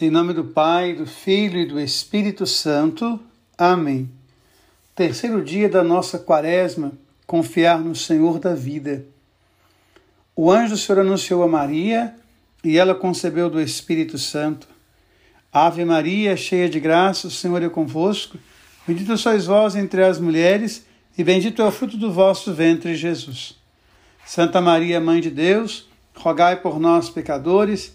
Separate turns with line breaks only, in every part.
Em nome do Pai, do Filho e do Espírito Santo. Amém. Terceiro dia da nossa quaresma, confiar no Senhor da vida. O anjo do Senhor anunciou a Maria e ela concebeu do Espírito Santo. Ave Maria, cheia de graça, o Senhor é convosco. Bendita sois vós entre as mulheres e bendito é o fruto do vosso ventre, Jesus. Santa Maria, Mãe de Deus, rogai por nós, pecadores,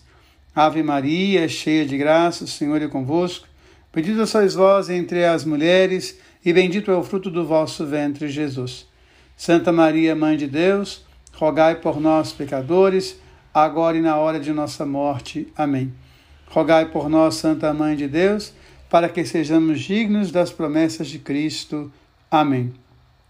Ave Maria, cheia de graça, o Senhor é convosco. Bendita sois vós entre as mulheres, e bendito é o fruto do vosso ventre, Jesus. Santa Maria, Mãe de Deus, rogai por nós, pecadores, agora e na hora de nossa morte. Amém. Rogai por nós, Santa Mãe de Deus, para que sejamos dignos das promessas de Cristo. Amém.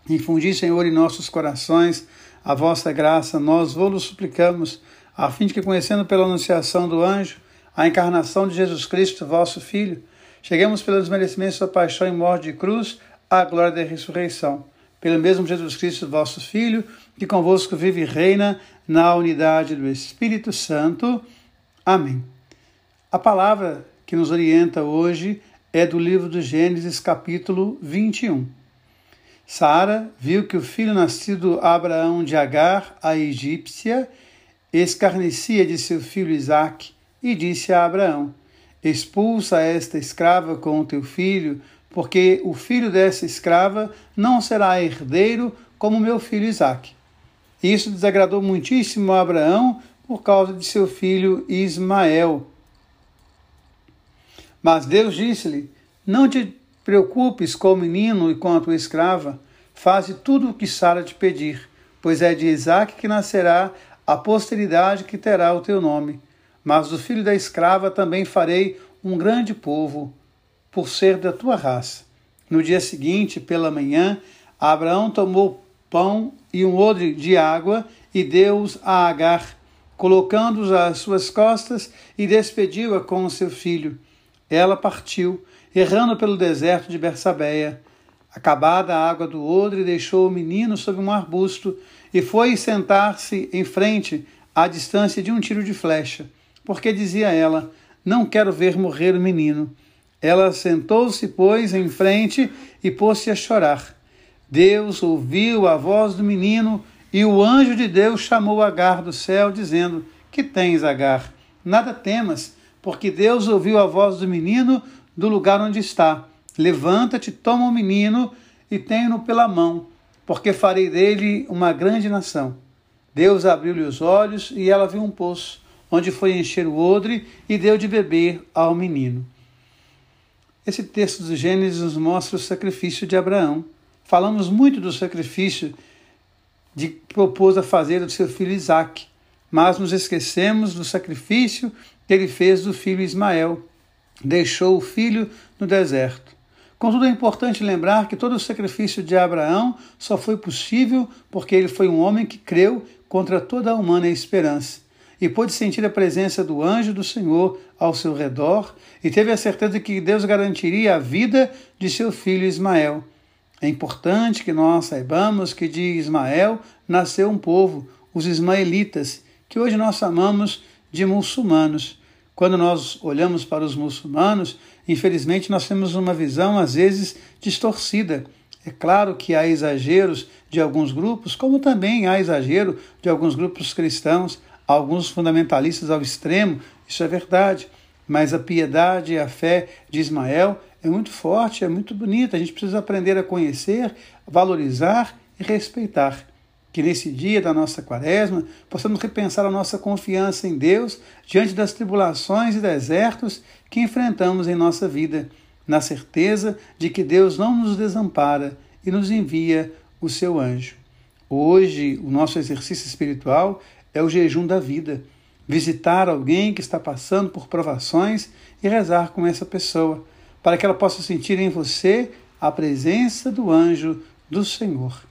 Infundi, Senhor, em nossos corações a vossa graça, nós vos suplicamos a fim de que, conhecendo pela anunciação do anjo a encarnação de Jesus Cristo, vosso Filho, cheguemos pelos merecimentos da paixão e morte de cruz à glória da ressurreição. Pelo mesmo Jesus Cristo, vosso Filho, que convosco vive e reina na unidade do Espírito Santo. Amém. A palavra que nos orienta hoje é do livro do Gênesis, capítulo 21. Sara viu que o filho nascido Abraão de Agar, a egípcia, escarnecia de seu filho Isaque e disse a Abraão: Expulsa esta escrava com o teu filho, porque o filho dessa escrava não será herdeiro como meu filho Isaque. Isso desagradou muitíssimo a Abraão por causa de seu filho Ismael. Mas Deus disse-lhe: Não te preocupes com o menino e com a tua escrava, faze tudo o que Sara te pedir, pois é de Isaque que nascerá a posteridade que terá o teu nome. Mas do filho da escrava também farei um grande povo, por ser da tua raça. No dia seguinte, pela manhã, Abraão tomou pão e um odre de água e deu-os a Agar, colocando-os às suas costas e despediu-a com o seu filho. Ela partiu, errando pelo deserto de Bersabeia. Acabada a água do odre, deixou o menino sob um arbusto e foi sentar-se em frente, à distância de um tiro de flecha, porque dizia ela: Não quero ver morrer o menino. Ela sentou-se, pois, em frente e pôs-se a chorar. Deus ouviu a voz do menino e o anjo de Deus chamou Agar do céu, dizendo: Que tens, Agar? Nada temas, porque Deus ouviu a voz do menino do lugar onde está. Levanta-te, toma o menino e tenha-no pela mão porque farei dele uma grande nação. Deus abriu-lhe os olhos e ela viu um poço, onde foi encher o odre e deu de beber ao menino. Esse texto do Gênesis nos mostra o sacrifício de Abraão. Falamos muito do sacrifício de que propôs a fazer do seu filho Isaque, mas nos esquecemos do sacrifício que ele fez do filho Ismael. Deixou o filho no deserto. Contudo, é importante lembrar que todo o sacrifício de Abraão só foi possível porque ele foi um homem que creu contra toda a humana esperança e pôde sentir a presença do anjo do Senhor ao seu redor e teve a certeza de que Deus garantiria a vida de seu filho Ismael. É importante que nós saibamos que de Ismael nasceu um povo, os ismaelitas, que hoje nós chamamos de muçulmanos. Quando nós olhamos para os muçulmanos, infelizmente nós temos uma visão às vezes distorcida. É claro que há exageros de alguns grupos, como também há exagero de alguns grupos cristãos, alguns fundamentalistas ao extremo, isso é verdade. Mas a piedade e a fé de Ismael é muito forte, é muito bonita. A gente precisa aprender a conhecer, valorizar e respeitar que nesse dia da nossa quaresma possamos repensar a nossa confiança em Deus diante das tribulações e desertos que enfrentamos em nossa vida, na certeza de que Deus não nos desampara e nos envia o seu anjo. Hoje, o nosso exercício espiritual é o jejum da vida. Visitar alguém que está passando por provações e rezar com essa pessoa, para que ela possa sentir em você a presença do anjo do Senhor.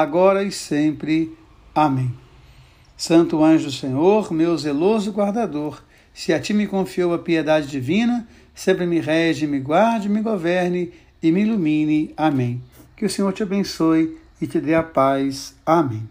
agora e sempre. Amém. Santo anjo Senhor, meu zeloso guardador, se a ti me confiou a piedade divina, sempre me rege, me guarde, me governe e me ilumine. Amém. Que o Senhor te abençoe e te dê a paz. Amém.